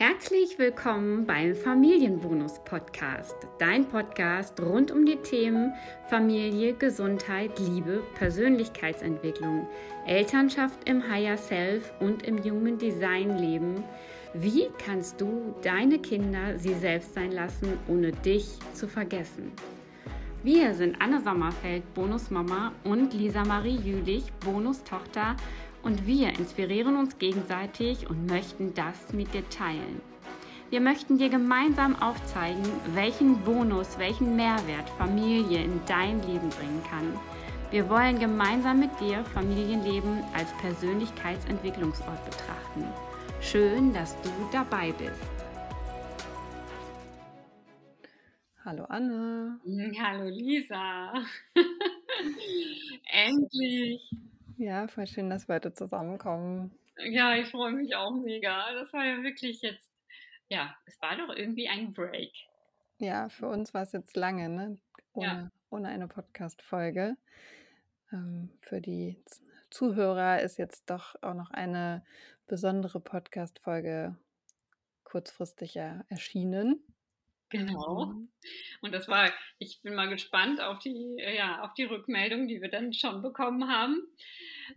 Herzlich willkommen beim Familienbonus Podcast, dein Podcast rund um die Themen Familie, Gesundheit, Liebe, Persönlichkeitsentwicklung, Elternschaft im Higher Self und im jungen Design leben. Wie kannst du deine Kinder sie selbst sein lassen, ohne dich zu vergessen? Wir sind Anne Sommerfeld, Bonusmama und Lisa Marie Jülich, Bonustochter und wir inspirieren uns gegenseitig und möchten das mit dir teilen. Wir möchten dir gemeinsam aufzeigen, welchen Bonus, welchen Mehrwert Familie in dein Leben bringen kann. Wir wollen gemeinsam mit dir Familienleben als Persönlichkeitsentwicklungsort betrachten. Schön, dass du dabei bist. Hallo Anne. Hallo Lisa. Endlich. Ja, voll schön, dass wir heute zusammenkommen. Ja, ich freue mich auch mega. Das war ja wirklich jetzt, ja, es war doch irgendwie ein Break. Ja, für uns war es jetzt lange, ne? Ohne, ja. ohne eine Podcast-Folge. Ähm, für die Zuhörer ist jetzt doch auch noch eine besondere Podcast-Folge kurzfristig erschienen. Genau. Mhm. Und das war, ich bin mal gespannt auf die, ja, auf die Rückmeldung, die wir dann schon bekommen haben,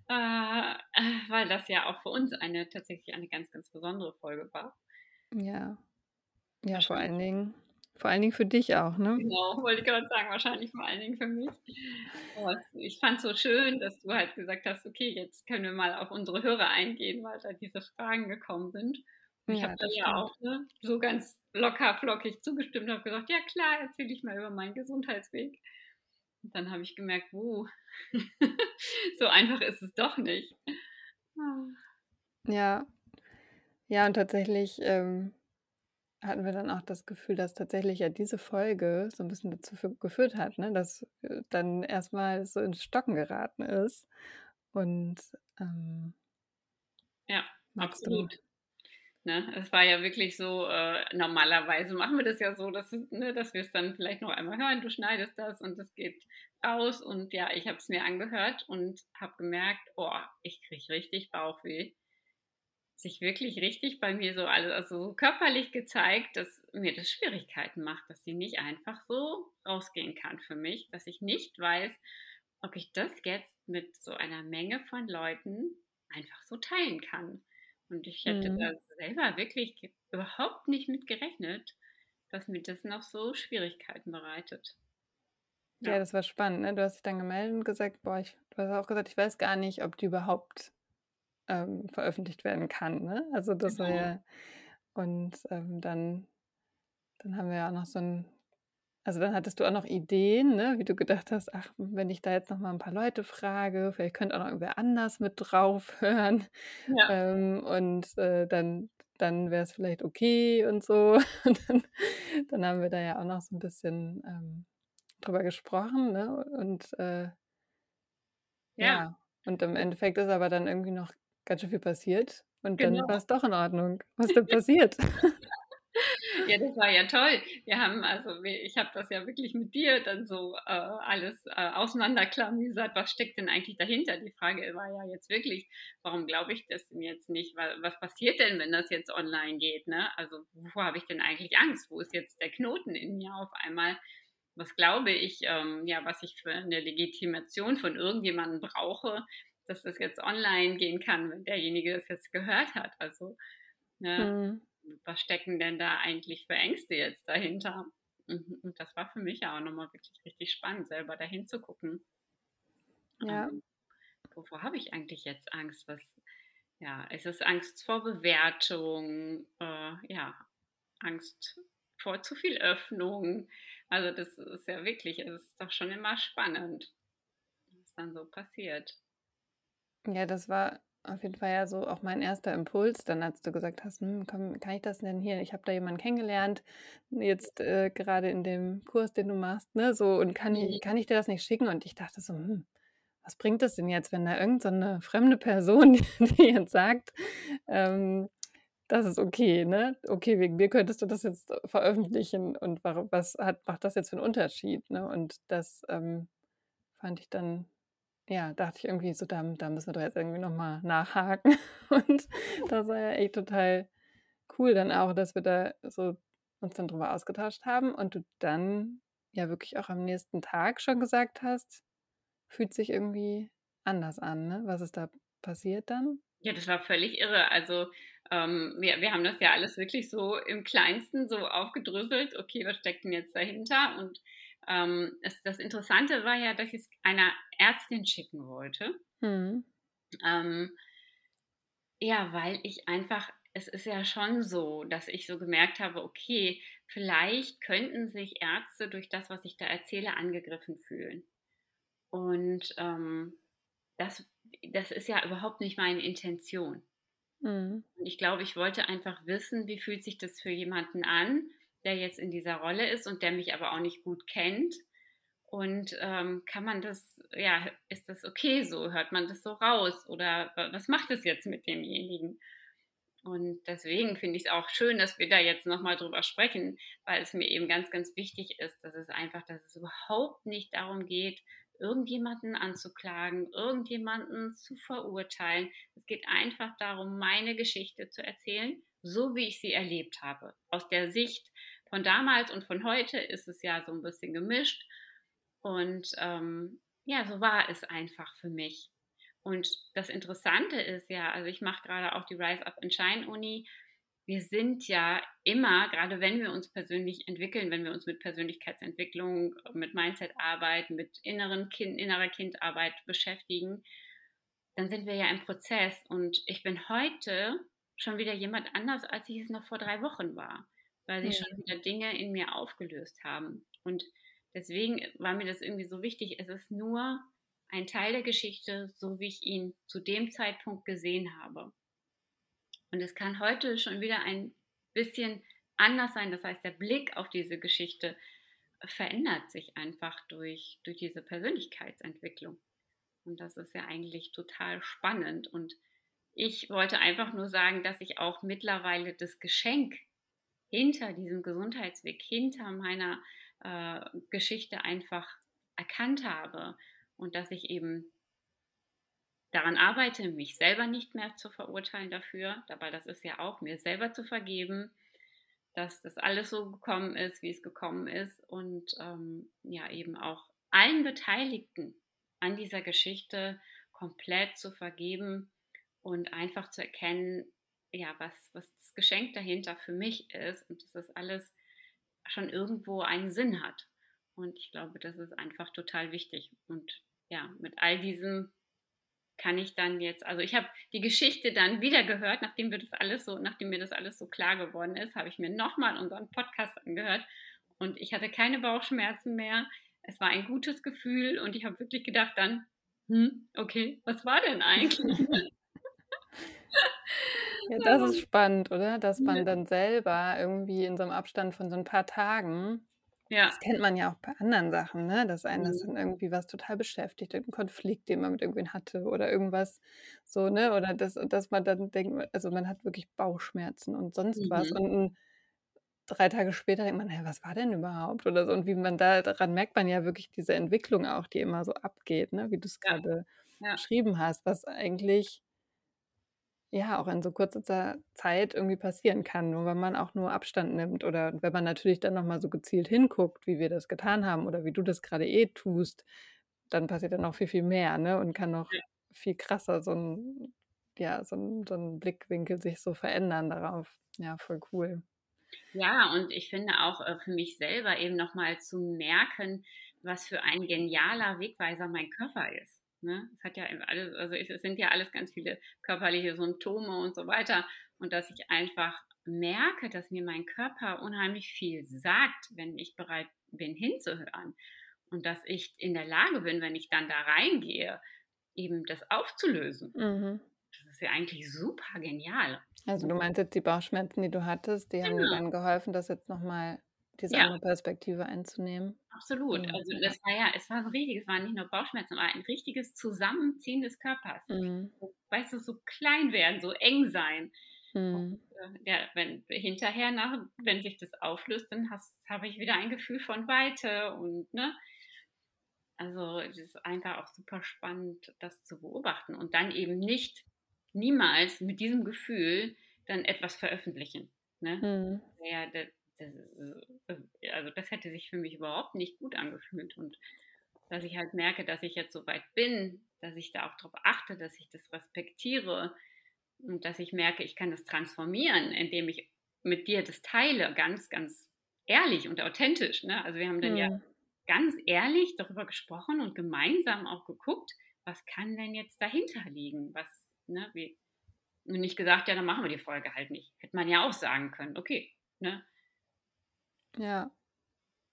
äh, äh, weil das ja auch für uns eine tatsächlich eine ganz, ganz besondere Folge war. Ja. Ja, vor allen Dingen, vor allen Dingen für dich auch, ne? Genau, wollte ich gerade sagen, wahrscheinlich vor allen Dingen für mich. Aber ich fand es so schön, dass du halt gesagt hast, okay, jetzt können wir mal auf unsere Hörer eingehen, weil da diese Fragen gekommen sind. Ich ja, habe da ja auch ne, so ganz locker flockig zugestimmt und habe gesagt, ja klar, erzähle ich mal über meinen Gesundheitsweg. Und dann habe ich gemerkt, wo so einfach ist es doch nicht. Ja, ja, und tatsächlich ähm, hatten wir dann auch das Gefühl, dass tatsächlich ja diese Folge so ein bisschen dazu geführt hat, ne, dass äh, dann erstmal so ins Stocken geraten ist. Und ähm, ja, absolut. Du, Ne? Es war ja wirklich so, äh, normalerweise machen wir das ja so, dass, ne, dass wir es dann vielleicht noch einmal hören, du schneidest das und es geht raus. Und ja, ich habe es mir angehört und habe gemerkt, oh, ich kriege richtig Bauchweh. Sich wirklich richtig bei mir so alles, also so körperlich gezeigt, dass mir das Schwierigkeiten macht, dass sie nicht einfach so rausgehen kann für mich, dass ich nicht weiß, ob ich das jetzt mit so einer Menge von Leuten einfach so teilen kann. Und ich hätte mhm. da selber wirklich überhaupt nicht mit gerechnet, dass mir das noch so Schwierigkeiten bereitet. Ja, ja das war spannend. Ne? Du hast dich dann gemeldet und gesagt, boah, ich, du hast auch gesagt, ich weiß gar nicht, ob die überhaupt ähm, veröffentlicht werden kann. Ne? Also das genau. war ja, und ähm, dann, dann haben wir ja auch noch so ein also dann hattest du auch noch Ideen, ne, wie du gedacht hast, ach, wenn ich da jetzt noch mal ein paar Leute frage, vielleicht könnte auch noch irgendwer anders mit drauf hören. Ja. Ähm, und äh, dann, dann wäre es vielleicht okay und so. Und dann, dann, haben wir da ja auch noch so ein bisschen ähm, drüber gesprochen, ne? Und äh, ja. ja. Und im Endeffekt ist aber dann irgendwie noch ganz schön viel passiert. Und genau. dann war es doch in Ordnung. Was ist denn passiert? Ja, das war ja toll. Wir haben, also ich habe das ja wirklich mit dir dann so äh, alles äh, auseinanderklamüsert. Was steckt denn eigentlich dahinter? Die Frage war ja jetzt wirklich, warum glaube ich das denn jetzt nicht? Was passiert denn, wenn das jetzt online geht? Ne? Also wovor habe ich denn eigentlich Angst? Wo ist jetzt der Knoten in mir auf einmal? Was glaube ich, ähm, ja, was ich für eine Legitimation von irgendjemandem brauche, dass das jetzt online gehen kann, wenn derjenige das jetzt gehört hat? Also, ne? Mhm was stecken denn da eigentlich für Ängste jetzt dahinter? Mhm, und das war für mich ja auch nochmal wirklich richtig spannend, selber dahin zu gucken. Ja. Ähm, wovor habe ich eigentlich jetzt Angst? Was, ja, ist es Angst vor Bewertung? Äh, ja, Angst vor zu viel Öffnung? Also das ist ja wirklich, es ist doch schon immer spannend, was dann so passiert. Ja, das war auf jeden Fall ja so auch mein erster Impuls, dann als du gesagt hast, hm, komm, kann ich das denn hier? Ich habe da jemanden kennengelernt, jetzt äh, gerade in dem Kurs, den du machst, ne? So, und kann ich, mhm. kann ich dir das nicht schicken? Und ich dachte so, hm, was bringt das denn jetzt, wenn da irgendeine so fremde Person die jetzt sagt, ähm, das ist okay, ne? Okay, wegen mir könntest du das jetzt veröffentlichen und was hat, macht das jetzt für einen Unterschied? Ne? Und das ähm, fand ich dann ja, dachte ich irgendwie so, da da müssen wir doch jetzt irgendwie noch mal nachhaken. Und das war ja echt total cool dann auch, dass wir da so uns dann drüber ausgetauscht haben und du dann ja wirklich auch am nächsten Tag schon gesagt hast: „Fühlt sich irgendwie anders an“, ne? Was ist da passiert dann? Ja, das war völlig irre. Also, ähm, wir wir haben das ja alles wirklich so im Kleinsten so aufgedröselt. Okay, was steckt denn jetzt dahinter? Und, ähm, das das Interessante war ja, dass ich es einer Ärztin schicken wollte. Mhm. Ähm, ja, weil ich einfach es ist ja schon so, dass ich so gemerkt habe, okay, vielleicht könnten sich Ärzte durch das, was ich da erzähle, angegriffen fühlen. Und, ähm, das das ist ja überhaupt nicht meine Intention. Mhm. Ich glaube, ich wollte einfach wissen, wie fühlt sich das für jemanden an, der jetzt in dieser Rolle ist und der mich aber auch nicht gut kennt. Und ähm, kann man das, ja, ist das okay so? Hört man das so raus? Oder wa- was macht es jetzt mit demjenigen? Und deswegen finde ich es auch schön, dass wir da jetzt nochmal drüber sprechen, weil es mir eben ganz, ganz wichtig ist, dass es einfach, dass es überhaupt nicht darum geht, irgendjemanden anzuklagen, irgendjemanden zu verurteilen. Es geht einfach darum, meine Geschichte zu erzählen, so wie ich sie erlebt habe. Aus der Sicht von damals und von heute ist es ja so ein bisschen gemischt. Und ähm, ja, so war es einfach für mich. Und das Interessante ist ja, also ich mache gerade auch die Rise Up and Shine Uni. Wir sind ja immer, gerade wenn wir uns persönlich entwickeln, wenn wir uns mit Persönlichkeitsentwicklung, mit Mindsetarbeit, mit inneren kind, innerer Kindarbeit beschäftigen, dann sind wir ja im Prozess. Und ich bin heute schon wieder jemand anders, als ich es noch vor drei Wochen war, weil sich Ja. schon wieder Dinge in mir aufgelöst haben. Und deswegen war mir das irgendwie so wichtig. Es ist nur ein Teil der Geschichte, so wie ich ihn zu dem Zeitpunkt gesehen habe. Und es kann heute schon wieder ein bisschen anders sein. Das heißt, der Blick auf diese Geschichte verändert sich einfach durch, durch diese Persönlichkeitsentwicklung. Und das ist ja eigentlich total spannend. Und ich wollte einfach nur sagen, dass ich auch mittlerweile das Geschenk hinter diesem Gesundheitsweg, hinter meiner äh, Geschichte einfach erkannt habe und dass ich eben daran arbeite, mich selber nicht mehr zu verurteilen dafür, dabei das ist ja auch mir selber zu vergeben, dass das alles so gekommen ist, wie es gekommen ist und ähm, ja eben auch allen Beteiligten an dieser Geschichte komplett zu vergeben und einfach zu erkennen, ja, was, was das Geschenk dahinter für mich ist und dass das alles schon irgendwo einen Sinn hat. Und ich glaube, das ist einfach total wichtig. Und ja, mit all diesem kann ich dann jetzt, also ich habe die Geschichte dann wieder gehört, nachdem wir das alles so, nachdem mir das alles so klar geworden ist, habe ich mir nochmal unseren Podcast angehört und ich hatte keine Bauchschmerzen mehr. Es war ein gutes Gefühl und ich habe wirklich gedacht dann, hm, okay, was war denn eigentlich? Ja, das ist spannend, oder? Dass man dann selber irgendwie in so einem Abstand von so ein paar Tagen ja, das kennt man ja auch bei anderen Sachen, ne, dass einen das mhm, dann irgendwie was total beschäftigt, irgend 'n Konflikt, den man mit irgendwen hatte oder irgendwas so, ne? Oder dass dass man dann denkt also, man hat wirklich Bauchschmerzen und sonst was mhm, und 'n 3 Tage später denkt man: „Hä, was war denn überhaupt?“ oder so. Und wie man da daran merkt man ja wirklich diese Entwicklung auch, die immer so abgeht, ne, wie du's ja, grade ja, beschrieben hast, was eigentlich ja, auch in so kurzer Zeit irgendwie passieren kann, nur wenn man auch nur Abstand nimmt oder wenn man natürlich dann noch mal so gezielt hinguckt, wie wir das getan haben oder wie du das grade eh tust, dann passiert dann noch viel, viel mehr, ne, und kann noch ja. viel krasser so 'n ja, so 'n so 'n Blickwinkel sich so verändern darauf. Ja, voll cool. Ja, und ich finde auch äh, für mich selber eben nochmal zu merken, was für ein genialer Wegweiser mein Körper ist. Ne? Es hat ja alles, also es sind ja alles ganz viele körperliche Symptome und so weiter. Und dass ich einfach merke, dass mir mein Körper unheimlich viel sagt, wenn ich bereit bin hinzuhören. Und dass ich in der Lage bin, wenn ich dann da reingehe, eben das aufzulösen. Mhm. Das ist ja eigentlich super genial. Also, du meinst jetzt die Bauchschmerzen, die du hattest, die haben dir Genau. dann geholfen, das jetzt noch mal diese Ja. andere Perspektive einzunehmen? Absolut. Mhm, Also, das war ja es war so richtig es waren nicht nur Bauchschmerzen, aber ein richtiges Zusammenziehen des Körpers. Mhm. Weißt du, so klein werden, so eng sein. Mhm. äh, ja, wenn hinterher nach wenn sich das auflöst, dann habe ich wieder ein Gefühl von Weite und, ne? Also, es ist einfach auch super spannend, das zu beobachten und dann eben nicht niemals mit diesem Gefühl dann etwas veröffentlichen. Ne? Mhm. Ja, also, das hätte sich für mich überhaupt nicht gut angefühlt und dass ich halt merke, dass ich jetzt so weit bin, dass ich da auch drauf achte, dass ich das respektiere und dass ich merke, ich kann das transformieren, indem ich mit dir das teile, ganz, ganz ehrlich und authentisch, ne? Also, wir haben dann ja Mhm. ganz ehrlich darüber gesprochen und gemeinsam auch geguckt, was kann denn jetzt dahinter liegen? Was ne, wie und nicht gesagt: „Ja, dann machen wir die Folge halt nicht.“ Hätte man ja auch sagen können, okay, ne? Ja.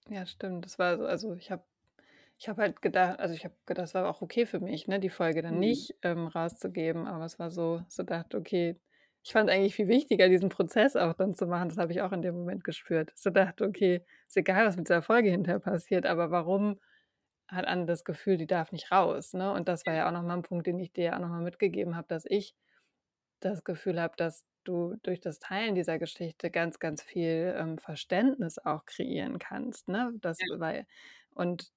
Ja, stimmt. Das war so also, ich habe ich habe halt gedacht also, ich habe gedacht, das war auch okay für mich, ne, die Folge dann Mhm. nicht, ähm, rauszugeben, aber es war so so dachte: „Okay“ ich fand eigentlich viel wichtiger, diesen Prozess auch dann zu machen. Das habe ich auch in dem Moment gespürt. So dachte: „Okay, ist egal, was mit dieser Folge hinterher passiert, aber warum hat Anne das Gefühl, die darf nicht raus“, ne? Und das war ja auch noch mal 'n Punkt, den ich dir ja auch noch mal mitgegeben habe, dass ich das Gefühl habe, dass du durch das Teilen dieser Geschichte ganz, ganz viel, ähm, Verständnis auch kreieren kannst, ne? Das Ja. weil und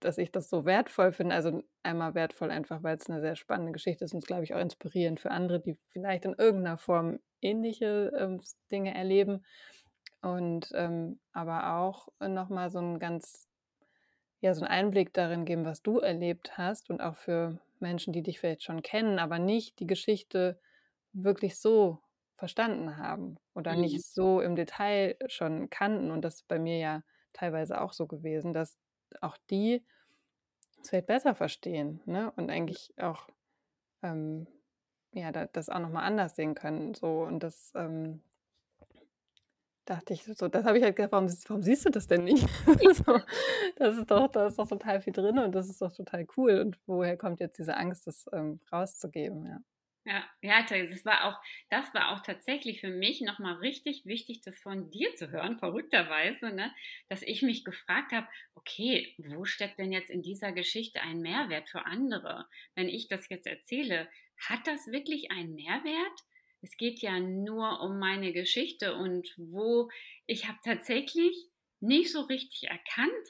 dass ich das so wertvoll finde also, einmal wertvoll einfach, weil's 'ne sehr spannende Geschichte ist und glaube ich auch inspirierend für andere, die vielleicht in irgend 'ner Form ähnliche, ähm, Dinge erleben und, ähm, aber auch noch mal so 'n ganz ja, so 'n Einblick darin geben, was du erlebt hast und auch für Menschen, die dich vielleicht schon kennen, aber nicht die Geschichte wirklich so verstanden haben oder Mhm. nicht so im Detail schon kannten und das ist bei mir ja teilweise auch so gewesen, dass auch die es vielleicht besser verstehen, ne, und eigentlich auch, ähm, ja, da das auch noch mal anders sehen können so und das, ähm dachte ich so das habe ich halt gedacht: „Warum warum siehst du das denn nicht?“ So, das ist doch da ist doch total viel drin und das ist doch total cool und woher kommt jetzt diese Angst, das, ähm, rauszugeben, ja. Ja, ja, das war auch das war auch tatsächlich für mich noch mal richtig wichtig, das von dir zu hören, verrückterweise, ne, dass ich mich gefragt habe: „Okay, wo steckt denn jetzt in dieser Geschichte ein Mehrwert für andere? Wenn ich das jetzt erzähle, hat das wirklich einen Mehrwert? Es geht ja nur um meine Geschichte und wo ich habe tatsächlich nicht so richtig erkannt,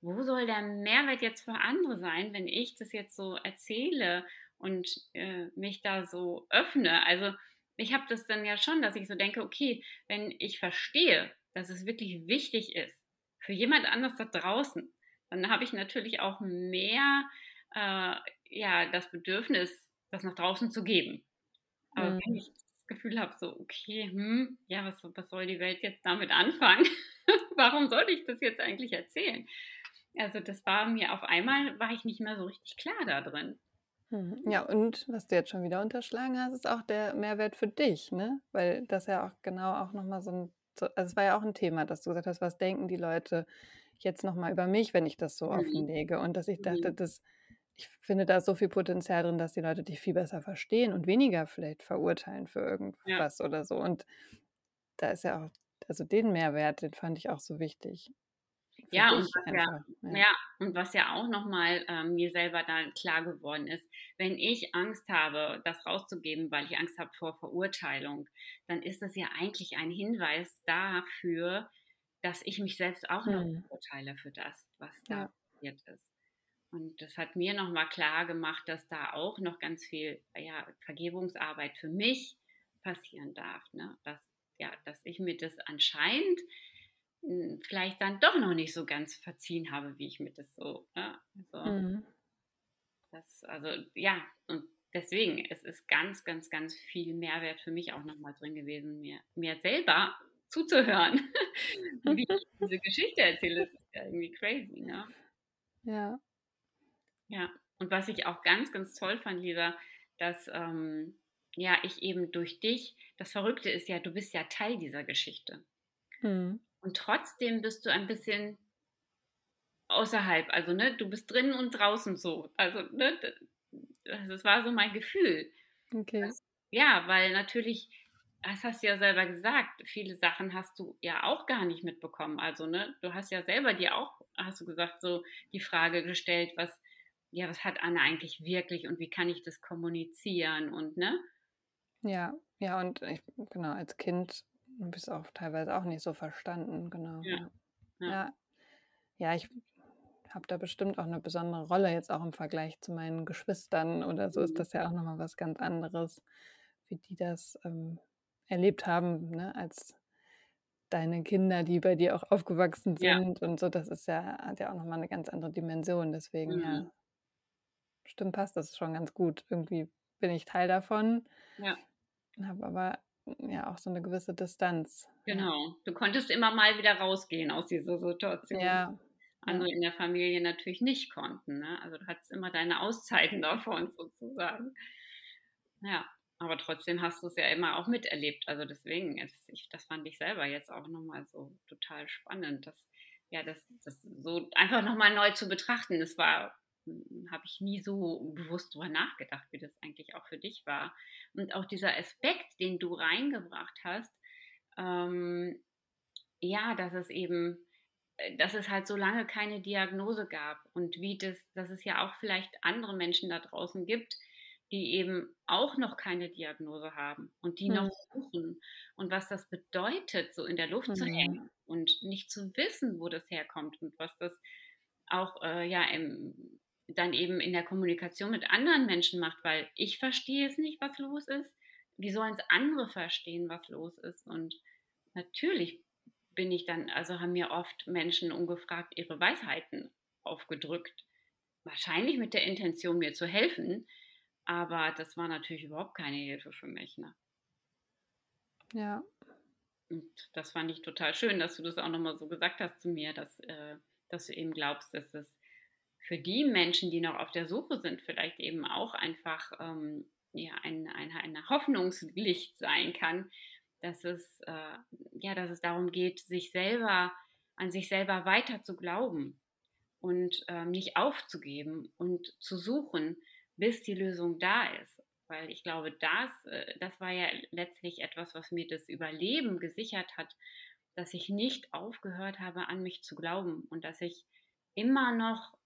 wo soll der Mehrwert jetzt für andere sein, wenn ich das jetzt so erzähle und, äh, mich da so öffne? Also, ich habe das dann ja schon, dass ich so denke: „Okay, wenn ich verstehe, dass es wirklich wichtig ist für jemand anders da draußen, dann habe ich natürlich auch mehr, äh, ja, das Bedürfnis, das nach draußen zu geben.“ Aber wenn Mhm. ich das Gefühl habe, so: „Okay, hm, ja, was was soll die Welt jetzt damit anfangen? Warum sollte ich das jetzt eigentlich erzählen?“ Also, das war mir auf einmal war ich nicht mehr so richtig klar da drin. Mhm. Ja, und was du jetzt schon wieder unterschlagen hast, ist auch der Mehrwert für dich, ne? Weil das ja auch genau auch noch mal so 'n so also, es war ja auch 'n Thema, dass du gesagt hast: „Was denken die Leute jetzt noch mal über mich, wenn ich das so Mhm. offenlege?“ Und dass ich dachte, dass ich finde da ist so viel Potenzial drin, dass die Leute dich viel besser verstehen und weniger vielleicht verurteilen für Ja. irgendwas oder so. Und da ist ja auch also, den Mehrwert, den fand ich auch so wichtig Ja, und ja ja. und was ja auch noch mal, ähm, mir selber dann klar geworden ist, wenn ich Angst habe, das rauszugeben, weil ich Angst habe vor Verurteilung, dann ist das ja eigentlich ein Hinweis dafür, dass ich mich selbst auch noch Mhm. verurteile für das, was da Ja. passiert ist. Und das hat mir noch mal klargemacht, dass da auch noch ganz viel, ja, Vergebungsarbeit für mich passieren darf, ne? Dass ja, dass ich mir das anscheinend, hm, vielleicht dann doch noch nicht so ganz verziehen habe, wie ich mir das so, ne, so Mhm. das also, ja, und deswegen, es ist ganz, ganz, ganz viel Mehrwert für mich auch noch mal drin gewesen, mir mir selber zuzuhören, wie ich diese Geschichte erzähle. Das ist ja irgendwie crazy, ne? Ja. Ja, und was ich auch ganz, ganz toll fand, Lisa, dass, ähm, ja, ich eben durch dich das Verrückte ist ja, du bist ja Teil dieser Geschichte. Mhm. Und trotzdem bist du ein bisschen außerhalb. Also, ne, du bist drinnen und draußen so. Also, ne, das war so mein Gefühl. Okay. Das ja, weil natürlich das hast du ja selber gesagt, viele Sachen hast du ja auch gar nicht mitbekommen. Also, ne, du hast ja selber dir auch hast du gesagt, so die Frage gestellt, was ja, was hat Anne eigentlich wirklich und wie kann ich das kommunizieren und ne? Ja, ja, und ich genau, als Kind habe ich's auch teilweise auch nicht so verstanden, genau, Ja, ja. ja. Ja. Ja, ich habe da bestimmt auch 'ne besondere Rolle jetzt auch im Vergleich zu meinen Geschwistern oder so ist Mhm. das ja auch noch mal was ganz anderes, wie die das, ähm, erlebt haben, ne, als deine Kinder, die bei dir auch aufgewachsen Ja. sind und so, das ist ja hat ja auch noch mal 'ne ganz andere Dimension. Deswegen, Mhm. ja stimmt, passt das schon ganz gut. Irgendwie bin ich Teil davon Ja. habe aber, ja, auch so 'ne gewisse Distanz. Genau. Du konntest immer mal wieder rausgehen aus dieser Situation. Ja. Andere in der Familie natürlich nicht konnten, ne? Also, du hattest immer deine Auszeiten davon sozusagen. Ja, aber trotzdem hast du's ja immer auch miterlebt. Also, deswegen ist ich das fand ich selber jetzt auch noch mal so total spannend, dass ja, das das so einfach noch mal neu zu betrachten. Das war habe ich nie so bewusst drüber nachgedacht, wie das eigentlich auch für dich war. Und auch dieser Aspekt, den du reingebracht hast, ähm, ja, dass es eben äh, dass es halt so lange keine Diagnose gab und wie das dass es ja auch vielleicht andere Menschen da draußen gibt, die eben auch noch keine Diagnose haben und die noch Mhm. suchen und was das bedeutet, so in der Luft zu Mhm. hängen und nicht zu wissen, wo das herkommt und was das auch, äh, ja, im dann eben in der Kommunikation mit anderen Menschen macht, weil ich verstehe es nicht, was los ist. Wie sollen's andere verstehen, was los ist? Und natürlich bin ich dann also, haben mir oft Menschen ungefragt ihre Weisheiten aufgedrückt. Wahrscheinlich mit der Intention, mir zu helfen, aber das war natürlich überhaupt keine Hilfe für mich, ne? Ja. Und das fand ich total schön, dass du das auch noch mal so gesagt hast zu mir, dass äh, dass du eben glaubst, dass es für die Menschen, die noch auf der Suche sind, vielleicht eben auch einfach, ähm, ja, ein ein ein Hoffnungslicht sein kann, dass es äh, ja, dass es darum geht, sich selber an sich selber weiter zu glauben und, ähm, nicht aufzugeben und zu suchen, bis die Lösung da ist. Weil ich glaube, das äh, das war ja letztlich etwas, was mir das Überleben gesichert hat, dass ich nicht aufgehört habe, an mich zu glauben und dass ich immer noch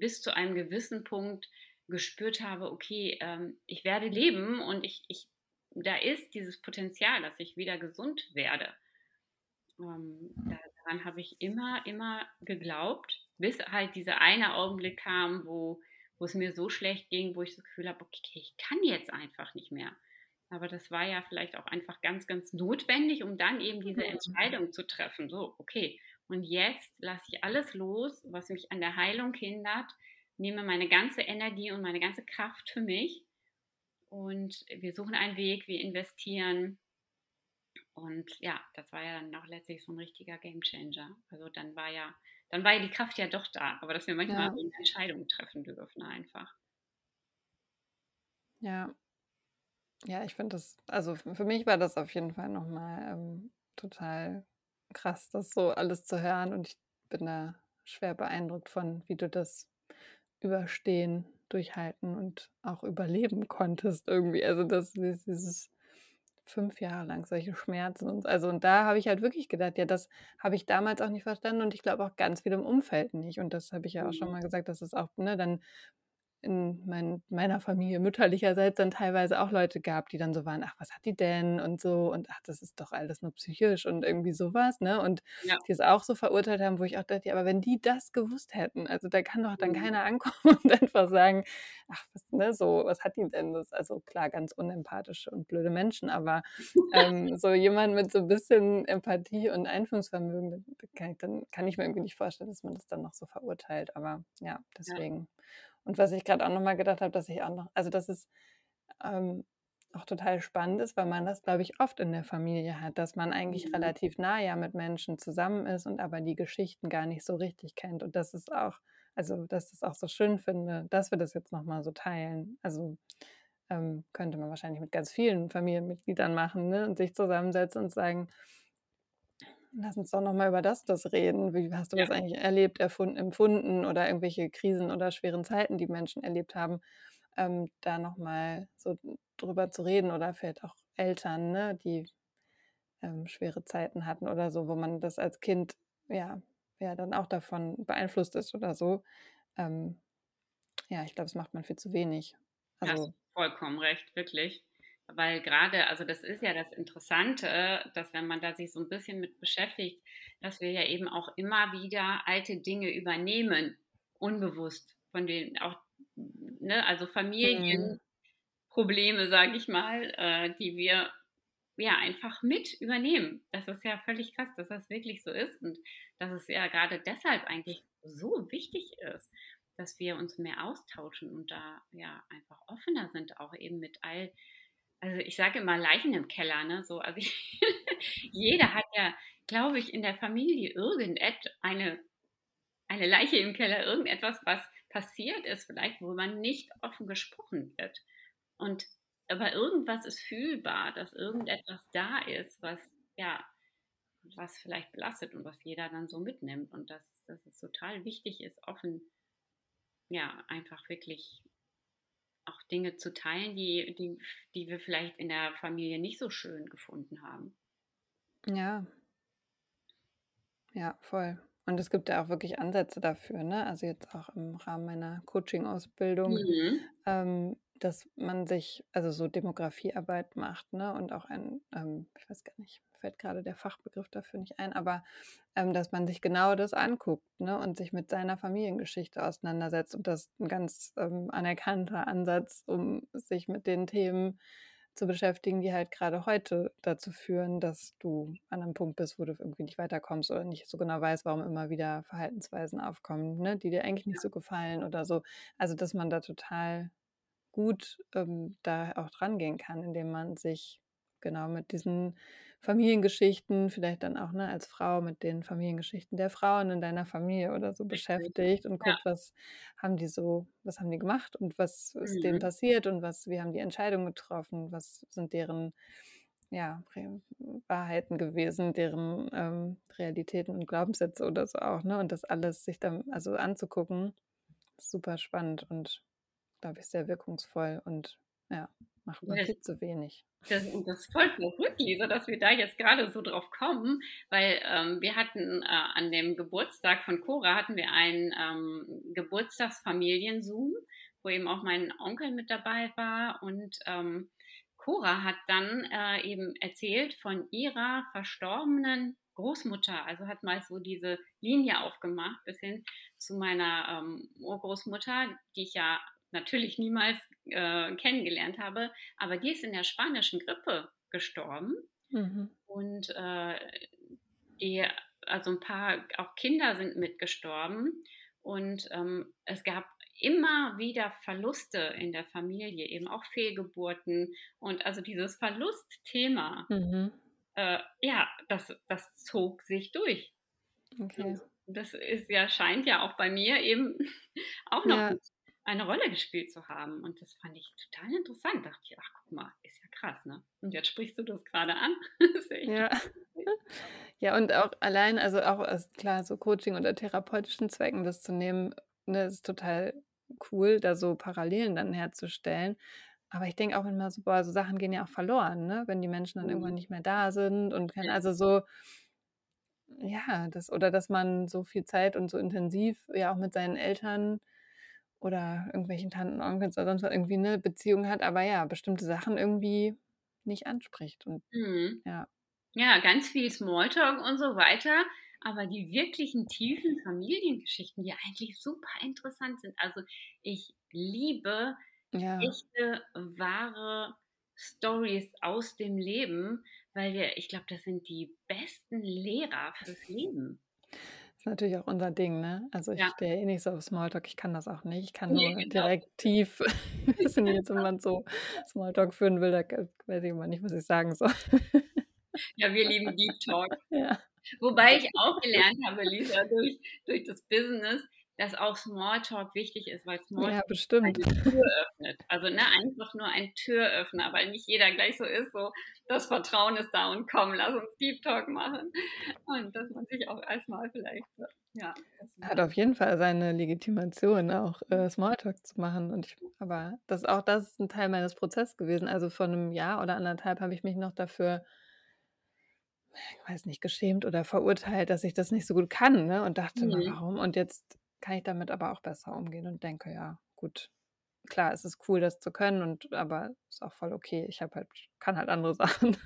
bis zu einem gewissen Punkt gespürt habe: „Okay, ähm, ich werde leben und ich ich da ist dieses Potenzial, dass ich wieder gesund werde.“ Ähm, da daran habe ich immer, immer geglaubt, bis halt dieser eine Augenblick kam, wo wo es mir so schlecht ging, wo ich das Gefühl habe: „Okay, ich kann jetzt einfach nicht mehr.“ Aber das war ja vielleicht auch einfach ganz, ganz notwendig, um dann eben diese. Entscheidung zu treffen. So, okay, und jetzt lasse ich alles los, was mich an der Heilung hindert, nehme meine ganze Energie und meine ganze Kraft für mich und wir suchen einen Weg, wir investieren. Und ja, das war ja dann auch letztlich so 'n richtiger Gamechanger. Also, dann war ja dann war ja die Kraft ja doch da, aber dass wir manchmal Ja. so 'ne Entscheidung treffen dürfen einfach. Ja. Ja, ich finde das also, für mich war das auf jeden Fall noch mal, ähm, total krass, das so alles zu hören und ich bin da schwer beeindruckt von, wie du das überstehen, durchhalten und auch überleben konntest irgendwie. Also, das dies dieses 5 Jahre lang solche Schmerzen und also, und da habe ich halt wirklich gedacht: „Ja, das habe ich damals auch nicht verstanden und ich glaube auch ganz viele im Umfeld nicht.“ Und das habe ich ja auch schon Mhm. mal gesagt, dass es auch, ne, dann in mein meiner Familie mütterlicherseits dann teilweise auch Leute gab, die dann so waren: „Ach, was hat die denn?“ und so und: „Ach, das ist doch alles nur psychisch“ und irgendwie so was, ne? Und Ja. die es auch so verurteilt haben, wo ich auch dachte: „Ja, aber wenn die das gewusst hätten, also, da kann doch dann Mhm. keiner ankommen und einfach sagen: ‚Ach, was ne, so, was hat die denn?‘“ Das also, klar, ganz unempathische und blöde Menschen, aber, ähm, so jemand mit so bisschen Empathie und Einfühlungsvermögen, kann ich dann kann ich mir irgendwie nicht vorstellen, dass man das dann noch so verurteilt, aber ja, Ja. Und was ich grad auch noch mal gedacht habe, dass ich auch noch also, dass es, ähm, auch total spannend ist, weil man das, glaube ich, oft in der Familie hat, dass man eigentlich Mhm. relativ nah ja mit Menschen zusammen ist und aber die Geschichten gar nicht so richtig kennt und das ist auch also, dass ich das auch so schön finde, dass wir das jetzt noch mal so teilen. Also, ähm, könnte man wahrscheinlich mit ganz vielen Familienmitgliedern machen, ne, und sich zusammensetzen und sagen „Lass uns doch noch mal über das das reden. Wie hast du Ja. das eigentlich erlebt, erfunden empfunden oder irgendwelche Krisen oder schweren Zeiten, die Menschen erlebt haben?“ Ähm, da noch mal so drüber zu reden oder vielleicht auch Eltern, ne, die, ähm, schwere Zeiten hatten oder so, wo man das als Kind ja ja, dann auch davon beeinflusst ist oder so. Ähm, ja, ich glaube, das macht man viel zu wenig. Ja, hast Also vollkommen recht, wirklich. Weil grade also, das ist ja das Interessante, dass wenn man da sich so 'n bisschen mit beschäftigt, dass wir ja eben auch immer wieder alte Dinge übernehmen, unbewusst, von denen auch ne, also, Mhm. Familienprobleme, sage ich mal, äh, die wir ja einfach mit übernehmen. Das ist ja völlig krass, dass das wirklich so ist und dass es ja gerade deshalb eigentlich so wichtig ist, dass wir uns mehr austauschen und da ja einfach offener sind, auch eben mit all, also ich sage immer Leichen im Keller, ne? So, also ich, jeder hat ja, glaube ich, in der Familie irgendeine eine Leiche im Keller, irgendetwas, was passiert ist, vielleicht, wo man nicht offen gesprochen wird. Und aber irgendwas ist fühlbar, dass irgendetwas da ist, was ja, was vielleicht belastet und was jeder dann so mitnimmt und dass, dass es total wichtig ist, offen, ja, einfach wirklich auch Dinge zu teilen, die, die, die wir vielleicht in der Familie nicht so schön gefunden haben. Ja. Ja, voll. Und es gibt ja auch wirklich Ansätze dafür, ne? Also jetzt auch im Rahmen meiner Coaching-Ausbildung, Mhm. ähm, dass man sich also so Demografiearbeit macht, ne? Und auch ein, ähm, ich weiß gar nicht, fällt gerade der Fachbegriff dafür nicht ein, aber ähm, dass man sich genau das anguckt, ne? Und sich mit seiner Familiengeschichte auseinandersetzt. Und das ist ein ganz ähm, anerkannter Ansatz, um sich mit den Themen zu beschäftigen, die halt gerade heute dazu führen, dass du an einem Punkt bist, wo du irgendwie nicht weiterkommst oder nicht so genau weißt, warum immer wieder Verhaltensweisen aufkommen, ne, die dir eigentlich nicht so gefallen oder so. Also, dass man da total gut ähm, da auch dran gehen kann, indem man sich genau mit diesen Familiengeschichten, vielleicht dann auch ne, als Frau mit den Familiengeschichten der Frauen in deiner Familie oder so beschäftigt und Ja. guckt, was haben die so, was haben die gemacht und was ist denen Mhm. passiert und was, wie haben die Entscheidungen getroffen, was sind deren ja, Wahrheiten gewesen, deren ähm, Realitäten und Glaubenssätze oder so auch, ne? Und das alles sich dann also anzugucken, super spannend und glaube ich sehr wirkungsvoll und ja, macht man Ja, viel zu wenig. Das, das ist voll verrückt, Lisa, dass wir da jetzt gerade so drauf kommen, weil ähm, wir hatten äh, an dem Geburtstag von Cora hatten wir einen ähm, Geburtstagsfamilien-Zoom, wo eben auch mein Onkel mit dabei war und ähm, Cora hat dann äh, eben erzählt von ihrer verstorbenen Großmutter, also hat mal so diese Linie aufgemacht bis hin zu meiner ähm, Urgroßmutter, die ich ja natürlich niemals äh, kennengelernt habe, aber die ist in der spanischen Grippe gestorben. Mhm. Und äh, die, also ein paar, auch Kinder sind mitgestorben. Und ähm, es gab immer wieder Verluste in der Familie, eben auch Fehlgeburten. Und also dieses Verlustthema, Mhm. äh, ja, das, das zog sich durch. Okay. Und das ist ja, scheint ja auch bei mir eben auch noch Ja. Eine Rolle gespielt zu haben. Und das fand ich total interessant. Dachte ich, ach guck mal, ist ja krass, ne? Und jetzt sprichst du das gerade an. Das ja echt Ja. Und auch allein, also auch klar, so Coaching oder therapeutischen Zwecken das zu nehmen, ne, ist total cool, da so Parallelen dann herzustellen. Aber ich denke auch immer so, boah, so Sachen gehen ja auch verloren, ne, wenn die Menschen dann irgendwann Mhm. nicht mehr da sind und können also so ja, das oder dass man so viel Zeit und so intensiv ja auch mit seinen Eltern oder irgendwelchen Tanten, Onkels oder sonst was irgendwie 'ne Beziehung hat, aber ja, bestimmte Sachen irgendwie nicht anspricht und Mhm. ja. Ja, ganz viel Smalltalk und so weiter. Aber die wirklichen tiefen Familiengeschichten, die eigentlich super interessant sind. Also ich liebe Ja. echte, wahre Stories aus dem Leben, weil wir, ich glaube, das sind die besten Lehrer fürs Leben. Ist natürlich auch unser Ding, ne? Also, ich Ja. stehe eh nicht so auf Smalltalk, ich kann das auch nicht. Ich kann Ne, nur genau. direkt tief ich nicht, jetzt wenn man so Smalltalk führen will, da k weiß ich immer nicht, was ich sagen soll. Ja, wir lieben Deep Talk. Ja. Wobei ich auch gelernt habe, Lisa, durch durch das Business, dass auch Smalltalk wichtig ist, weil Ja, Smalltalk bestimmt. eine Tür öffnet. Also, ne, einfach nur ein Türöffner, weil nicht jeder gleich so ist, so: „Das Vertrauen ist da und komm, lass uns Deep Talk machen.“ Und dass man sich auch erst mal vielleicht, ja, Hat auf jeden Fall seine Legitimation auch, äh, Smalltalk zu machen und ich aber das auch das ist 'n Teil meines Prozesses gewesen. Also, vor 'nem Jahr oder 1,5 habe ich mich noch dafür ich weiß nicht, geschämt oder verurteilt, dass ich das nicht so gut kann, ne, und dachte Mhm. „Warum?“ Und jetzt kann ich damit aber auch besser umgehen und denke: „Ja, gut, klar, es ist cool, das zu können und aber ist auch voll okay. Ich habe halt kann halt andere Sachen.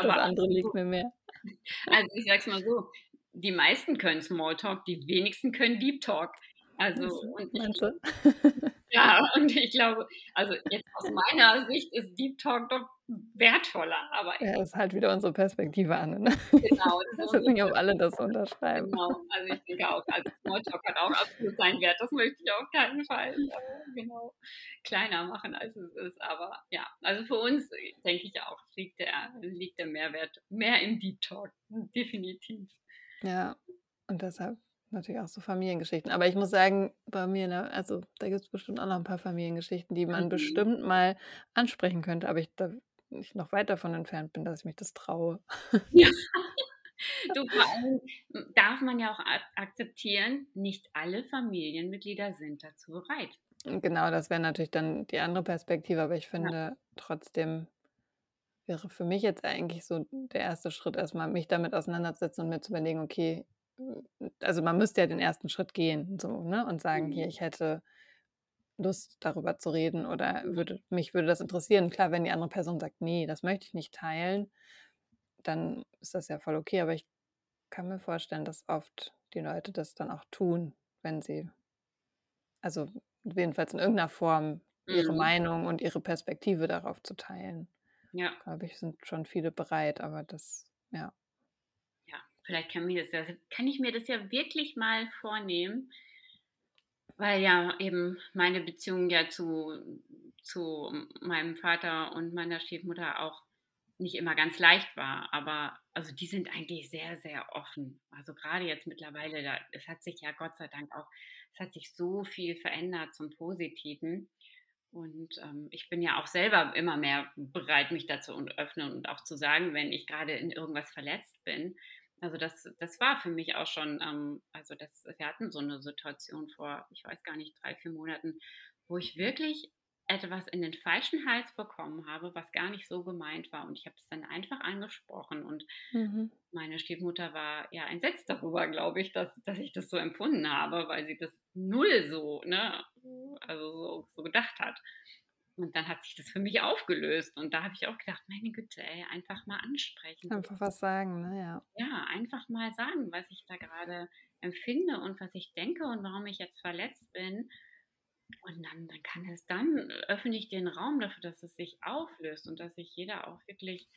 Das Aber andere liegt mir mehr.“ also, ich sage es mal so, die meisten können Smalltalk, die wenigsten können Deep Talk. Also, und ich? Ja, und ich glaube, also jetzt aus meiner Sicht ist Deep Talk doch wertvoller, aber Ja, ist halt wieder unsere Perspektive, Anne, ne? Genau, das nicht, ob alle das unterschreiben. Genau, also ich denke auch, also Smalltalk hat auch absolut seinen Wert. Das möchte ich auf keinen Fall, äh, genau, kleiner machen, als es ist. Aber ja, also für uns denke ich auch, liegt der liegt der Mehrwert mehr im Deep Talk, definitiv. Ja, und deshalb natürlich auch so Familiengeschichten. Aber ich muss sagen, bei mir, ne, also da gibt es bestimmt auch noch ein paar Familiengeschichten, die man Mhm. bestimmt mal ansprechen könnte, aber ich da ich noch weit davon entfernt bin, dass ich mich das traue. Ja. Du, vor allem hm, darf man ja auch ak akzeptieren, nicht alle Familienmitglieder sind dazu bereit. Genau, das wäre natürlich dann die andere Perspektive, aber ich Ja. finde trotzdem wäre für mich jetzt eigentlich so der erste Schritt erst mal, mich damit auseinanderzusetzen und mir zu überlegen: „Okay“ hm, also man müsste ja den ersten Schritt gehen so, ne, und sagen: Mhm. „Hier, ich hätte Lust, darüber zu reden oder Ja. würde mich würde das interessieren.“ Klar, wenn die andere Person sagt: „Ne, das möchte ich nicht teilen“, dann ist das ja voll okay, aber ich kann mir vorstellen, dass oft die Leute das dann auch tun, wenn sie also jedenfalls in irgend 'ner Form ihre Mhm. Meinung und ihre Perspektive darauf zu teilen. Ja. Glaube ich, sind schon viele bereit, aber das ja. Vielleicht kann mir das kann ich mir das ja wirklich mal vornehmen weil ja eben meine Beziehung ja zu zu meinem Vater und meiner Stiefmutter auch nicht immer ganz leicht war. Aber also die sind eigentlich sehr, sehr offen. Also grade jetzt mittlerweile, da es hat sich ja Gott sei Dank auch es hat sich so viel verändert zum Positiven. Und, ähm, ich bin ja auch selber immer mehr bereit, mich da zu öffnen und auch zu sagen, wenn ich grade in irgendwas verletzt bin. Also das das war für mich auch schon, ähm also das wir hatten so 'ne Situation vor, ich weiß gar nicht, 3, 4 Monaten, wo ich wirklich etwas in den falschen Hals bekommen habe, was gar nicht so gemeint war. Und ich habe es dann einfach angesprochen und Mhm. meine Stiefmutter war, ja, entsetzt darüber, glaube ich, dass dass ich das so empfunden habe, weil sie das null so, ne, also so so gedacht hat. Und dann hat sich das für mich aufgelöst und da habe ich auch gedacht: „Meine Güte, ey, einfach mal ansprechen.“ Einfach was sagen, ne, ja. Ja, einfach mal sagen, was ich da grade empfinde und was ich denke und warum ich jetzt verletzt bin. Und dann dann kann es dann öffne ich den Raum dafür, dass es sich auflöst und dass sich jeder auch wirklich,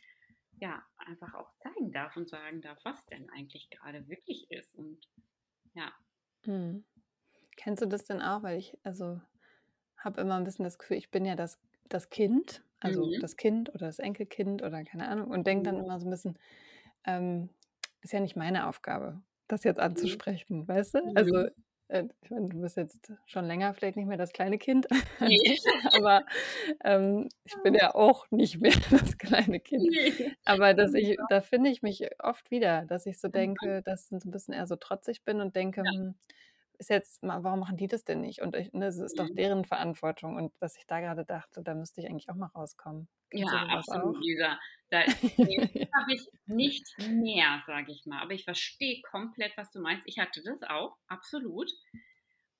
ja, einfach auch zeigen darf und sagen darf, was denn eigentlich grade wirklich ist und ja. Mhm. Kennst du das denn auch? Weil ich also, habe immer 'n bisschen das Gefühl, ich bin ja das das Kind, also Mhm. das Kind oder das Enkelkind oder keine Ahnung und denke dann Mhm. immer so 'n bisschen, ähm, ist ja nicht meine Aufgabe, das jetzt Mhm. anzusprechen, weißt du? Also, Mhm. äh, ich meine, du bist jetzt schon länger vielleicht nicht mehr das kleine Kind aber, ähm, ich bin ja auch nicht mehr das kleine Kind. Aber dass ich da finde ich mich oft wieder, dass ich so Mhm. denke, dass ich so 'n bisschen eher so trotzig bin und denke: Ja. „Hm, ist jetzt warum machen die das denn nicht?“ Und ich ne, es ist doch Mhm. deren Verantwortung und dass ich da grade dachte, da müsste ich eigentlich auch mal rauskommen. Du Ja, so was absolut, auch? Lisa. Da habe ich nicht mehr, sage ich mal. Aber ich verstehe komplett, was du meinst. Ich hatte das auch, absolut.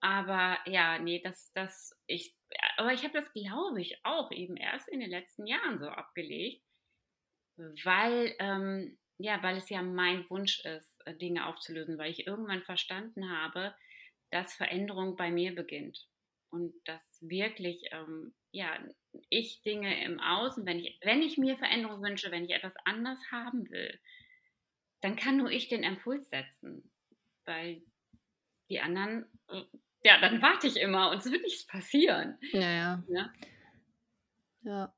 Aber ja, ne, das das ich aber ich habe das, glaube ich, auch eben erst in den letzten Jahren so abgelegt, weil, ähm ja, weil es ja mein Wunsch ist, äh, Dinge aufzulösen, weil ich irgendwann verstanden habe, dass Veränderung bei mir beginnt und dass wirklich, ähm, ja, ich Dinge im Außen wenn ich wenn ich mir Veränderung wünsche, wenn ich etwas anders haben will, dann kann nur ich den Impuls setzen, weil die anderen äh, ja, dann warte ich immer und es wird nichts passieren, Ja, ja. ne? Ja.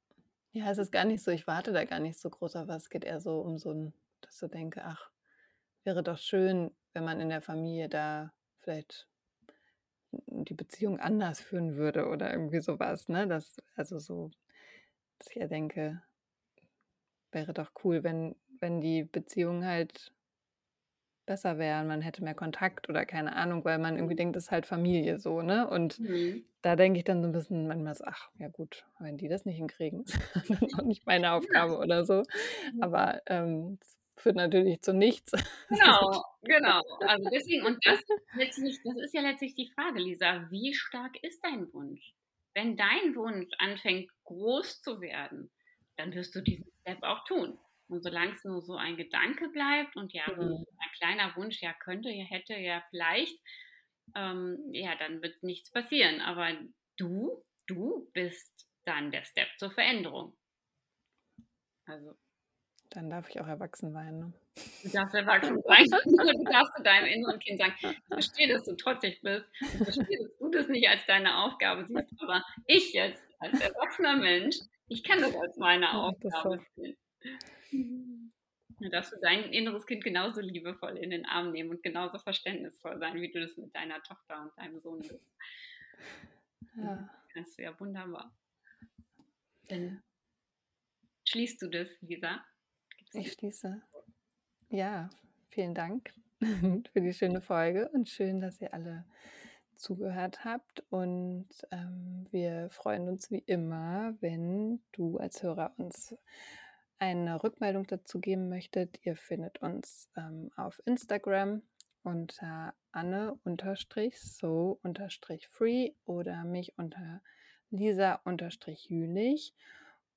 Ja, es ist gar nicht so ich warte da gar nicht so groß auf was. Es geht eher so um so 'n dass ich so denke: „Ach, wäre doch schön, wenn man in der Familie da vielleicht die Beziehung anders führen würde“ oder irgendwie so was, ne? Das also so, dass ich eher denke wäre doch cool, wenn wenn die Beziehungen halt besser wären, man hätte mehr Kontakt oder keine Ahnung, weil man irgendwie Mhm. denkt, das ist halt Familie so, ne? Und Mhm. da denke ich dann so 'n bisschen manchmal so: „Ach, ja gut, wenn die das nicht hinkriegen, ist dann auch nicht meine Ja. Aufgabe“ oder so. Aber, ähm, es führt natürlich zu nichts. Genau, genau. Also deswegen und das letztlich das ist ja letztlich die Frage, Lisa, wie stark ist dein Wunsch? Wenn dein Wunsch anfängt, groß zu werden, dann wirst du diesen Step auch tun. Und solang's nur so ein Gedanke bleibt und ja, hm, Mhm. ein kleiner Wunsch, ja, könnte, ja, hätte, ja, vielleicht, ähm, ja, dann wird nichts passieren. Aber du, du bist dann der Step zur Veränderung. Also. Dann darf ich auch erwachsen sein. Ne? Du darfst erwachsen sein. du darfst zu deinem inneren Kind sagen, ich verstehe, dass du trotzig bist. Ich verstehe, dass du das nicht als deine Aufgabe siehst. Aber ich jetzt, als erwachsener Mensch, ich kann das als meine Aufgabe sehen. Dann darfst du dein inneres Kind genauso liebevoll in den Arm nehmen und genauso verständnisvoll sein, wie du das mit deiner Tochter und deinem Sohn bist. Ja. Kannst du ja wunderbar. Dann schließt du das, Lisa? Ich schließe. Ja, vielen Dank für die schöne Folge und schön, dass ihr alle zugehört habt. Und ähm, wir freuen uns wie immer, wenn du als Hörer uns eine Rückmeldung dazu geben möchtet, ihr findet uns ähm, auf Instagram unter anne-so-free oder mich unter lisa-jülich.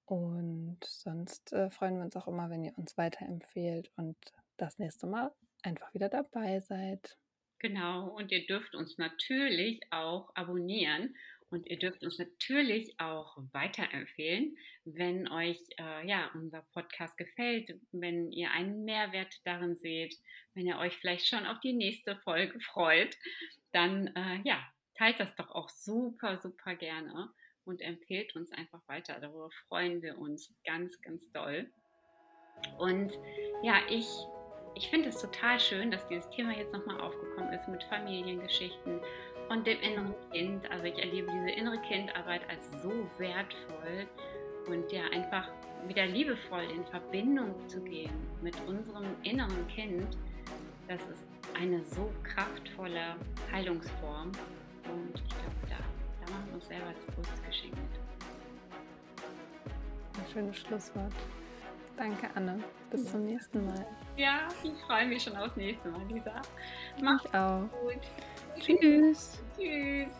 Und sonst äh, freuen wir uns auch immer, wenn ihr uns weiterempfehlt und das nächste Mal einfach wieder dabei seid. Genau, und ihr dürft uns natürlich auch abonnieren und ihr dürft uns natürlich auch weiterempfehlen, wenn euch äh, ja, unser Podcast gefällt, wenn ihr einen Mehrwert darin seht, wenn ihr euch vielleicht schon auf die nächste Folge freut, dann äh, ja, teilt das doch auch super, super gerne und empfehlt uns einfach weiter. Darüber freuen wir uns ganz, ganz doll. Und ja, ich ich finde es total schön, dass dieses Thema jetzt nochmal aufgekommen ist mit Familiengeschichten und dem inneren Kind. Also ich erlebe diese innere Kindarbeit als so wertvoll und ja einfach wieder liebevoll in Verbindung zu gehen mit unserem inneren Kind. Das ist eine so kraftvolle Heilungsform und ich glaube, da, da machen uns selber das größte Geschenk mit. Ein schönes Schlusswort. Danke, Anne. Bis ja. zum nächsten Mal. Ja, ich freue mich schon aufs nächste Mal, Lisa. Mach auch. gut. Tschüss. Tschüss.